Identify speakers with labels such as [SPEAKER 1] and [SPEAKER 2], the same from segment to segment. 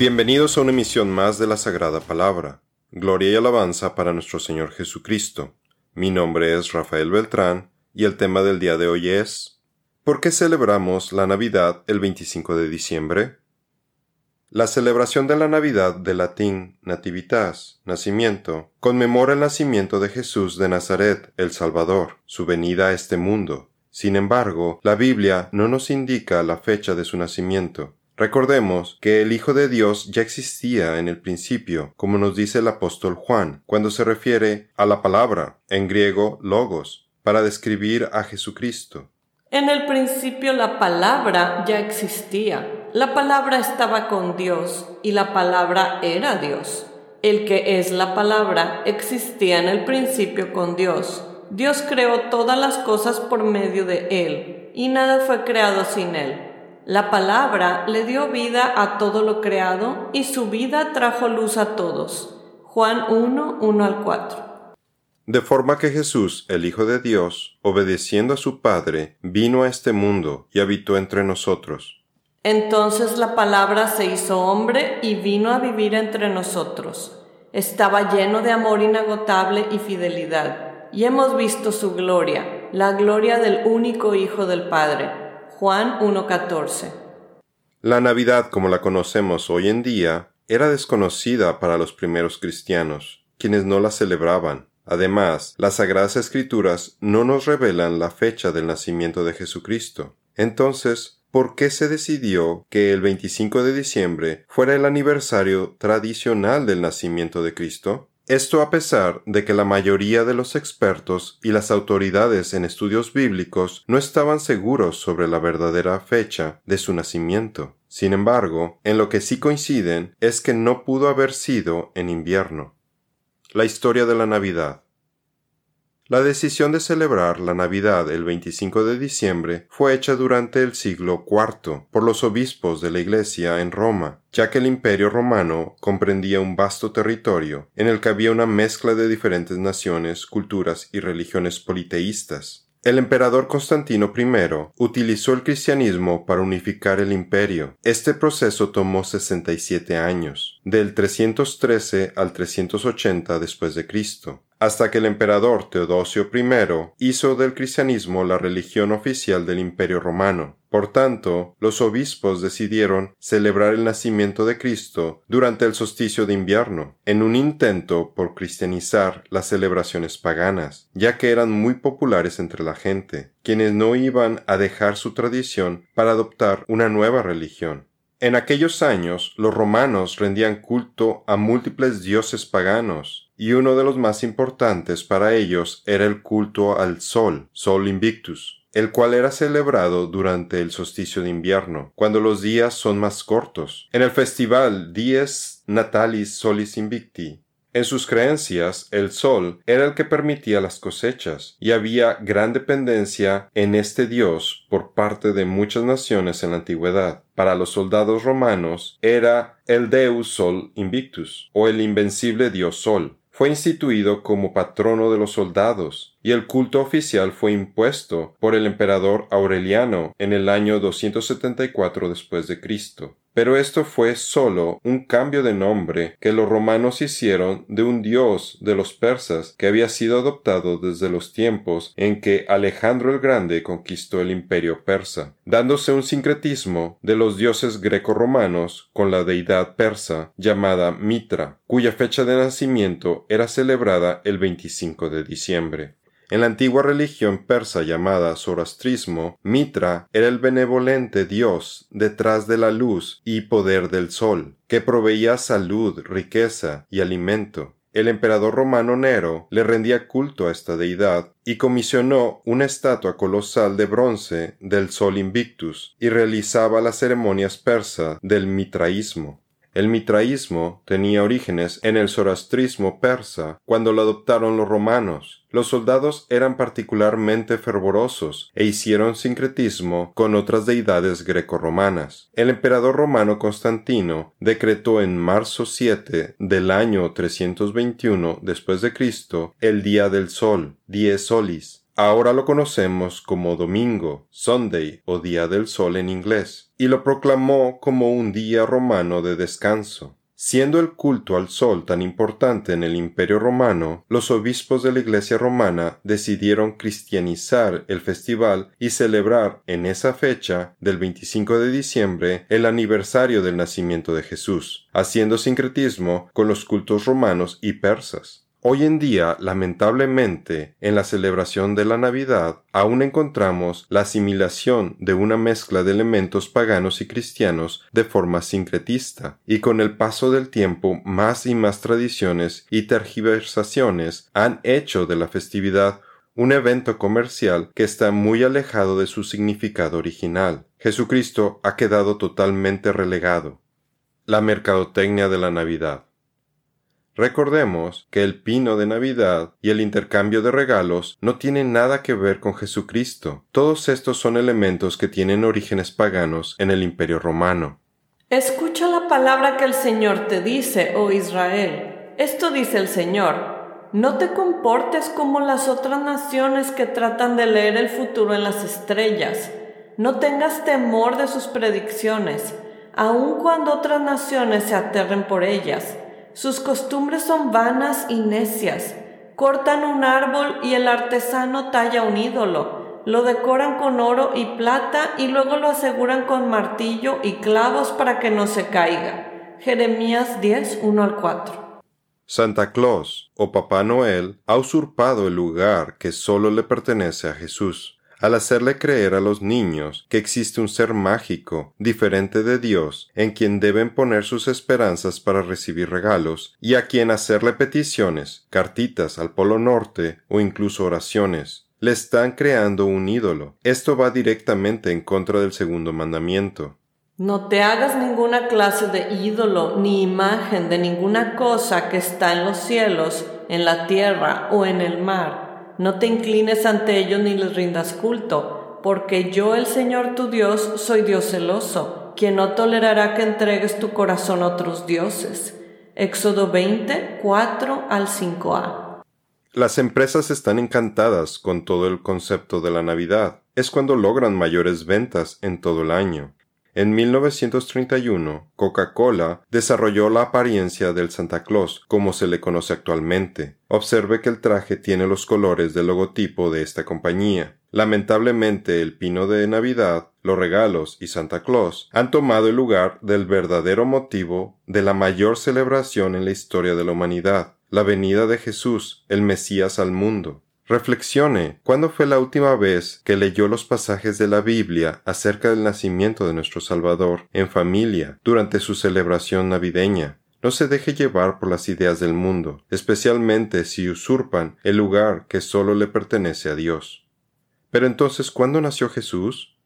[SPEAKER 1] Bienvenidos a una emisión más de la Sagrada Palabra. Gloria y alabanza para nuestro Señor Jesucristo. Mi nombre es Rafael Beltrán y el tema del día de hoy es ¿Por qué celebramos la Navidad el 25 de diciembre? La celebración de la Navidad de latín Nativitas, nacimiento, conmemora el nacimiento de Jesús de Nazaret, el Salvador, su venida a este mundo. Sin embargo, la Biblia no nos indica la fecha de su nacimiento. Recordemos que el Hijo de Dios ya existía en el principio, como nos dice el apóstol Juan, cuando se refiere a la palabra, en griego logos, para describir a Jesucristo.
[SPEAKER 2] En el principio la palabra ya existía. La palabra estaba con Dios y la palabra era Dios. El que es la palabra existía en el principio con Dios. Dios creó todas las cosas por medio de Él, y nada fue creado sin Él. La palabra le dio vida a todo lo creado y su vida trajo luz a todos. Juan 1, 1 al 4.
[SPEAKER 1] De forma que Jesús, el Hijo de Dios, obedeciendo a su Padre, vino a este mundo y habitó entre nosotros.
[SPEAKER 2] Entonces la palabra se hizo hombre y vino a vivir entre nosotros. Estaba lleno de amor inagotable y fidelidad, y hemos visto su gloria, la gloria del único Hijo del Padre Juan 1.14.
[SPEAKER 1] La Navidad como la conocemos hoy en día era desconocida para los primeros cristianos, quienes no la celebraban. Además, las Sagradas Escrituras no nos revelan la fecha del nacimiento de Jesucristo. Entonces, ¿por qué se decidió que el 25 de diciembre fuera el aniversario tradicional del nacimiento de Cristo? Esto a pesar de que la mayoría de los expertos y las autoridades en estudios bíblicos no estaban seguros sobre la verdadera fecha de su nacimiento. Sin embargo, en lo que sí coinciden es que no pudo haber sido en invierno. La historia de la Navidad. La decisión de celebrar la Navidad el 25 de diciembre fue hecha durante el siglo IV por los obispos de la Iglesia en Roma, ya que el Imperio romano comprendía un vasto territorio en el que había una mezcla de diferentes naciones, culturas y religiones politeístas. El emperador Constantino I utilizó el cristianismo para unificar el imperio. Este proceso tomó 67 años, del 313 al 380 después de Cristo hasta que el emperador Teodosio I hizo del cristianismo la religión oficial del Imperio romano. Por tanto, los obispos decidieron celebrar el nacimiento de Cristo durante el solsticio de invierno, en un intento por cristianizar las celebraciones paganas, ya que eran muy populares entre la gente, quienes no iban a dejar su tradición para adoptar una nueva religión. En aquellos años los romanos rendían culto a múltiples dioses paganos, y uno de los más importantes para ellos era el culto al Sol, Sol Invictus, el cual era celebrado durante el solsticio de invierno, cuando los días son más cortos. En el festival Dies Natalis Solis Invicti, en sus creencias, el sol era el que permitía las cosechas, y había gran dependencia en este dios por parte de muchas naciones en la antigüedad. Para los soldados romanos era el Deus Sol Invictus, o el invencible dios Sol fue instituido como patrono de los soldados, y el culto oficial fue impuesto por el emperador Aureliano en el año 274 después de Cristo. Pero esto fue sólo un cambio de nombre que los romanos hicieron de un dios de los persas que había sido adoptado desde los tiempos en que Alejandro el Grande conquistó el imperio persa, dándose un sincretismo de los dioses greco-romanos con la deidad persa llamada Mitra, cuya fecha de nacimiento era celebrada el 25 de diciembre. En la antigua religión persa llamada Zoroastrismo, Mitra era el benevolente dios detrás de la luz y poder del sol, que proveía salud, riqueza y alimento. El emperador romano Nero le rendía culto a esta deidad y comisionó una estatua colosal de bronce del Sol Invictus y realizaba las ceremonias persas del mitraísmo. El mitraísmo tenía orígenes en el zoroastrismo persa cuando lo adoptaron los romanos. Los soldados eran particularmente fervorosos e hicieron sincretismo con otras deidades greco-romanas. El emperador romano Constantino decretó en marzo 7 del año 321 después de Cristo el día del sol, dies solis, Ahora lo conocemos como domingo, Sunday o Día del Sol en inglés, y lo proclamó como un día romano de descanso. Siendo el culto al sol tan importante en el Imperio romano, los obispos de la Iglesia romana decidieron cristianizar el festival y celebrar en esa fecha del 25 de diciembre el aniversario del nacimiento de Jesús, haciendo sincretismo con los cultos romanos y persas. Hoy en día, lamentablemente, en la celebración de la Navidad, aún encontramos la asimilación de una mezcla de elementos paganos y cristianos de forma sincretista, y con el paso del tiempo más y más tradiciones y tergiversaciones han hecho de la festividad un evento comercial que está muy alejado de su significado original. Jesucristo ha quedado totalmente relegado. La mercadotecnia de la Navidad. Recordemos que el pino de Navidad y el intercambio de regalos no tienen nada que ver con Jesucristo. Todos estos son elementos que tienen orígenes paganos en el Imperio romano.
[SPEAKER 2] Escucha la palabra que el Señor te dice, oh Israel. Esto dice el Señor. No te comportes como las otras naciones que tratan de leer el futuro en las estrellas. No tengas temor de sus predicciones, aun cuando otras naciones se aterren por ellas sus costumbres son vanas y necias. Cortan un árbol y el artesano talla un ídolo. Lo decoran con oro y plata y luego lo aseguran con martillo y clavos para que no se caiga. Jeremías 10, 1 al 4.
[SPEAKER 1] Santa Claus o Papá Noel ha usurpado el lugar que solo le pertenece a Jesús al hacerle creer a los niños que existe un ser mágico, diferente de Dios, en quien deben poner sus esperanzas para recibir regalos, y a quien hacerle peticiones, cartitas al Polo Norte o incluso oraciones. Le están creando un ídolo. Esto va directamente en contra del segundo mandamiento.
[SPEAKER 2] No te hagas ninguna clase de ídolo ni imagen de ninguna cosa que está en los cielos, en la tierra o en el mar no te inclines ante ellos ni les rindas culto, porque yo, el Señor tu Dios, soy Dios celoso, quien no tolerará que entregues tu corazón a otros dioses. Éxodo 20, 4 al 5a.
[SPEAKER 1] Las empresas están encantadas con todo el concepto de la Navidad. Es cuando logran mayores ventas en todo el año. En 1931, Coca-Cola desarrolló la apariencia del Santa Claus como se le conoce actualmente. Observe que el traje tiene los colores del logotipo de esta compañía. Lamentablemente el pino de Navidad, los regalos y Santa Claus han tomado el lugar del verdadero motivo de la mayor celebración en la historia de la humanidad, la venida de Jesús, el Mesías al mundo. Reflexione cuándo fue la última vez que leyó los pasajes de la Biblia acerca del nacimiento de nuestro Salvador en familia durante su celebración navideña. No se deje llevar por las ideas del mundo, especialmente si usurpan el lugar que solo le pertenece a Dios. Pero entonces, ¿cuándo nació Jesús?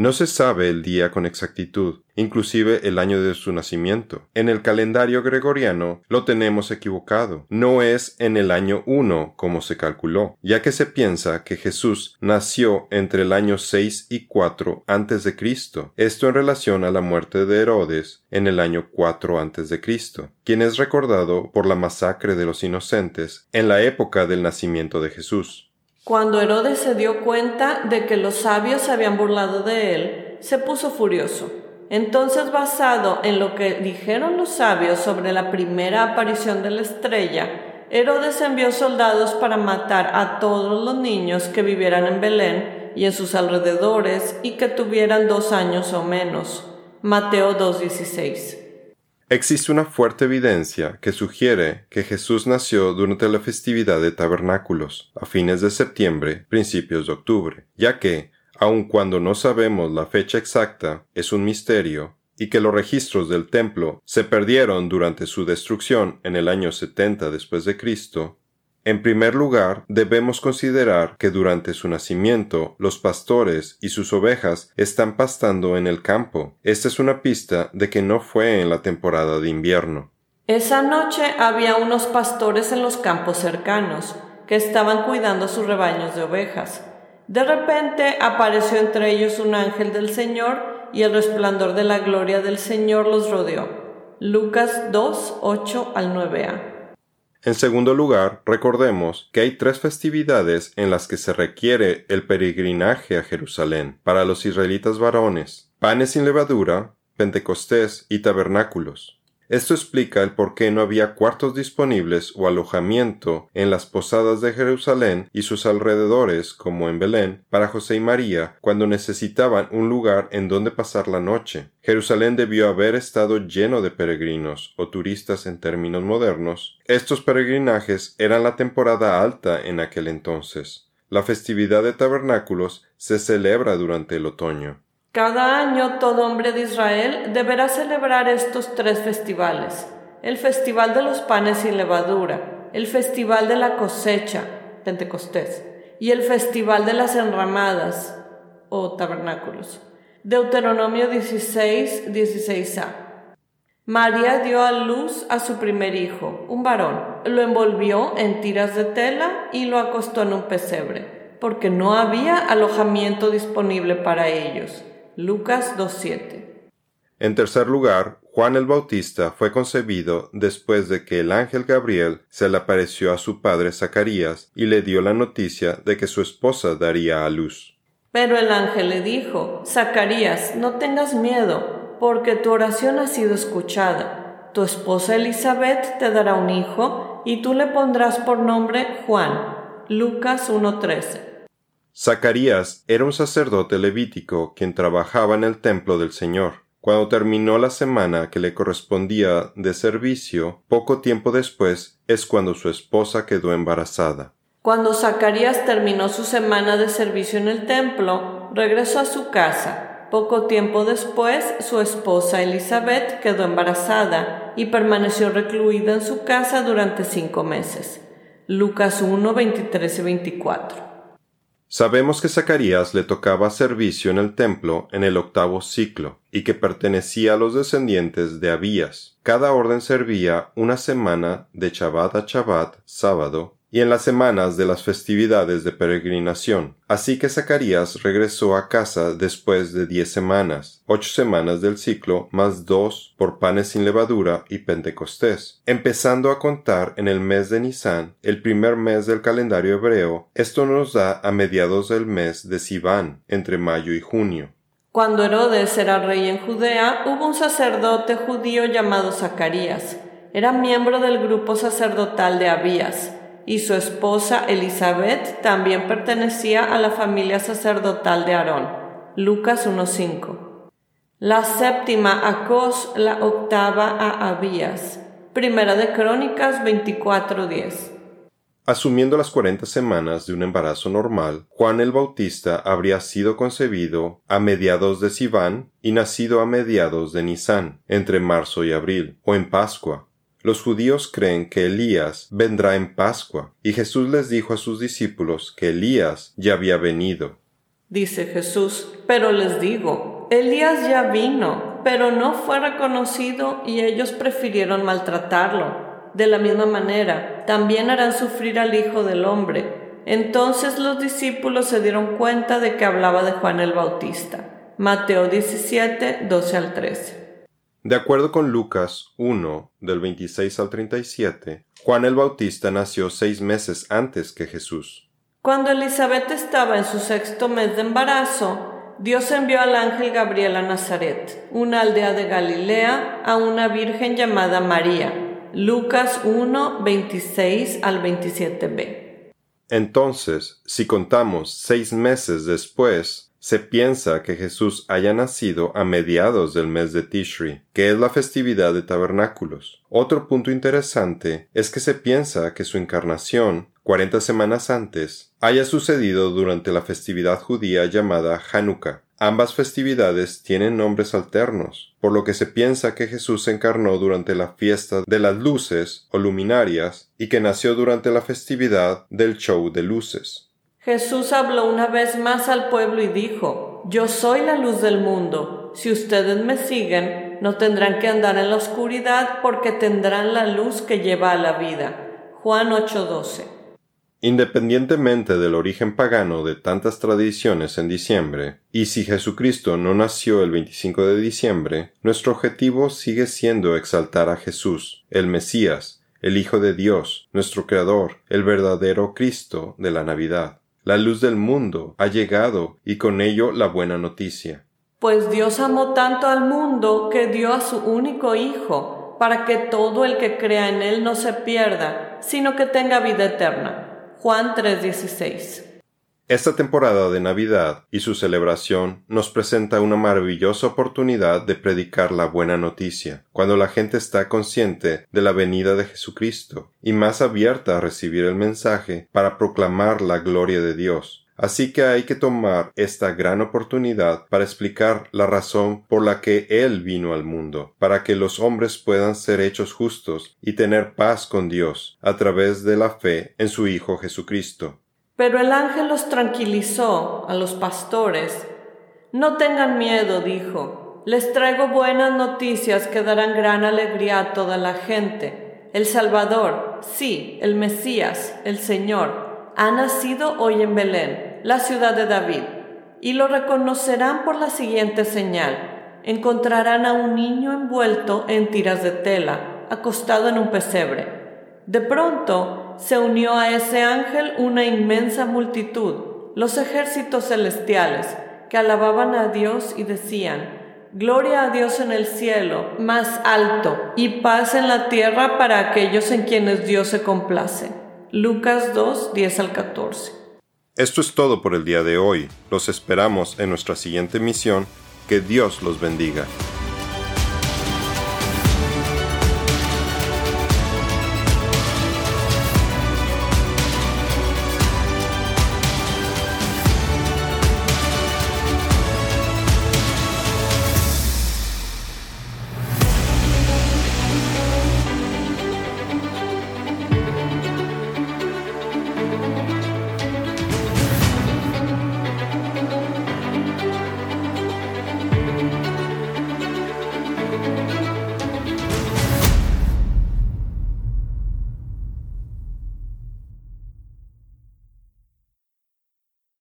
[SPEAKER 1] No se sabe el día con exactitud, inclusive el año de su nacimiento. En el calendario gregoriano lo tenemos equivocado. No es en el año 1 como se calculó, ya que se piensa que Jesús nació entre el año 6 y 4 antes de Cristo. Esto en relación a la muerte de Herodes en el año 4 antes de Cristo, quien es recordado por la masacre de los inocentes en la época del nacimiento de Jesús.
[SPEAKER 2] Cuando Herodes se dio cuenta de que los sabios se habían burlado de él, se puso furioso. Entonces, basado en lo que dijeron los sabios sobre la primera aparición de la estrella, Herodes envió soldados para matar a todos los niños que vivieran en Belén y en sus alrededores y que tuvieran dos años o menos. Mateo 2.16
[SPEAKER 1] Existe una fuerte evidencia que sugiere que Jesús nació durante la festividad de tabernáculos, a fines de septiembre, principios de octubre, ya que, aun cuando no sabemos la fecha exacta, es un misterio, y que los registros del templo se perdieron durante su destrucción en el año 70 después de Cristo, en primer lugar, debemos considerar que durante su nacimiento los pastores y sus ovejas están pastando en el campo. Esta es una pista de que no fue en la temporada de invierno.
[SPEAKER 2] Esa noche había unos pastores en los campos cercanos que estaban cuidando sus rebaños de ovejas. De repente apareció entre ellos un ángel del Señor y el resplandor de la gloria del Señor los rodeó. Lucas 2, 8 al 9a.
[SPEAKER 1] En segundo lugar, recordemos que hay tres festividades en las que se requiere el peregrinaje a Jerusalén para los israelitas varones, panes sin levadura, Pentecostés y tabernáculos. Esto explica el por qué no había cuartos disponibles o alojamiento en las posadas de Jerusalén y sus alrededores, como en Belén, para José y María cuando necesitaban un lugar en donde pasar la noche. Jerusalén debió haber estado lleno de peregrinos o turistas en términos modernos. Estos peregrinajes eran la temporada alta en aquel entonces. La festividad de tabernáculos se celebra durante el otoño.
[SPEAKER 2] Cada año todo hombre de Israel deberá celebrar estos tres festivales. El festival de los panes sin levadura, el festival de la cosecha, Pentecostés, y el festival de las enramadas, o tabernáculos. Deuteronomio 16, 16a. María dio a luz a su primer hijo, un varón. Lo envolvió en tiras de tela y lo acostó en un pesebre, porque no había alojamiento disponible para ellos. Lucas 2.7.
[SPEAKER 1] En tercer lugar, Juan el Bautista fue concebido después de que el ángel Gabriel se le apareció a su padre Zacarías y le dio la noticia de que su esposa daría a luz.
[SPEAKER 2] Pero el ángel le dijo, Zacarías, no tengas miedo, porque tu oración ha sido escuchada. Tu esposa Elizabeth te dará un hijo, y tú le pondrás por nombre Juan. Lucas 1.13.
[SPEAKER 1] Zacarías era un sacerdote levítico quien trabajaba en el templo del Señor. Cuando terminó la semana que le correspondía de servicio, poco tiempo después es cuando su esposa quedó embarazada.
[SPEAKER 2] Cuando Zacarías terminó su semana de servicio en el templo, regresó a su casa. Poco tiempo después, su esposa Elizabeth quedó embarazada y permaneció recluida en su casa durante cinco meses. Lucas 1, 23 y 24.
[SPEAKER 1] Sabemos que Zacarías le tocaba servicio en el templo en el octavo ciclo y que pertenecía a los descendientes de Abías. Cada orden servía una semana de Shabbat a Shabbat, sábado, y en las semanas de las festividades de peregrinación. Así que Zacarías regresó a casa después de diez semanas, ocho semanas del ciclo, más dos por panes sin levadura y Pentecostés. Empezando a contar en el mes de Nisan, el primer mes del calendario hebreo, esto nos da a mediados del mes de Sivan, entre mayo y junio.
[SPEAKER 2] Cuando Herodes era rey en Judea, hubo un sacerdote judío llamado Zacarías. Era miembro del grupo sacerdotal de Abías y su esposa Elizabeth también pertenecía a la familia sacerdotal de Aarón. Lucas 1.5. La séptima a Cos, la octava a Abías. Primera de Crónicas 24.10.
[SPEAKER 1] Asumiendo las cuarenta semanas de un embarazo normal, Juan el Bautista habría sido concebido a mediados de Sivan y nacido a mediados de Nisan, entre marzo y abril, o en Pascua, los judíos creen que Elías vendrá en Pascua, y Jesús les dijo a sus discípulos que Elías ya había venido.
[SPEAKER 2] Dice Jesús, pero les digo, Elías ya vino, pero no fue reconocido y ellos prefirieron maltratarlo. De la misma manera, también harán sufrir al Hijo del Hombre. Entonces los discípulos se dieron cuenta de que hablaba de Juan el Bautista. Mateo 17, 12 al 13.
[SPEAKER 1] De acuerdo con Lucas 1, del 26 al 37, Juan el Bautista nació seis meses antes que Jesús.
[SPEAKER 2] Cuando Elizabeth estaba en su sexto mes de embarazo, Dios envió al ángel Gabriel a Nazaret, una aldea de Galilea, a una virgen llamada María. Lucas 1, 26 al 27b.
[SPEAKER 1] Entonces, si contamos seis meses después, se piensa que Jesús haya nacido a mediados del mes de Tishri, que es la festividad de tabernáculos. Otro punto interesante es que se piensa que su encarnación, cuarenta semanas antes, haya sucedido durante la festividad judía llamada Hanukkah. Ambas festividades tienen nombres alternos, por lo que se piensa que Jesús se encarnó durante la fiesta de las luces o luminarias y que nació durante la festividad del show de luces.
[SPEAKER 2] Jesús habló una vez más al pueblo y dijo, Yo soy la luz del mundo. Si ustedes me siguen, no tendrán que andar en la oscuridad porque tendrán la luz que lleva a la vida. Juan 8:12.
[SPEAKER 1] Independientemente del origen pagano de tantas tradiciones en diciembre, y si Jesucristo no nació el 25 de diciembre, nuestro objetivo sigue siendo exaltar a Jesús, el Mesías, el Hijo de Dios, nuestro Creador, el verdadero Cristo de la Navidad. La luz del mundo ha llegado y con ello la buena noticia.
[SPEAKER 2] Pues Dios amó tanto al mundo que dio a su único Hijo, para que todo el que crea en Él no se pierda, sino que tenga vida eterna. Juan 3:16
[SPEAKER 1] esta temporada de Navidad y su celebración nos presenta una maravillosa oportunidad de predicar la buena noticia, cuando la gente está consciente de la venida de Jesucristo y más abierta a recibir el mensaje para proclamar la gloria de Dios. Así que hay que tomar esta gran oportunidad para explicar la razón por la que Él vino al mundo, para que los hombres puedan ser hechos justos y tener paz con Dios a través de la fe en su Hijo Jesucristo.
[SPEAKER 2] Pero el ángel los tranquilizó a los pastores. No tengan miedo, dijo. Les traigo buenas noticias que darán gran alegría a toda la gente. El Salvador, sí, el Mesías, el Señor, ha nacido hoy en Belén, la ciudad de David, y lo reconocerán por la siguiente señal. Encontrarán a un niño envuelto en tiras de tela, acostado en un pesebre. De pronto, se unió a ese ángel una inmensa multitud, los ejércitos celestiales, que alababan a Dios y decían, Gloria a Dios en el cielo, más alto, y paz en la tierra para aquellos en quienes Dios se complace. Lucas 2, 10 al 14.
[SPEAKER 1] Esto es todo por el día de hoy. Los esperamos en nuestra siguiente misión. Que Dios los bendiga.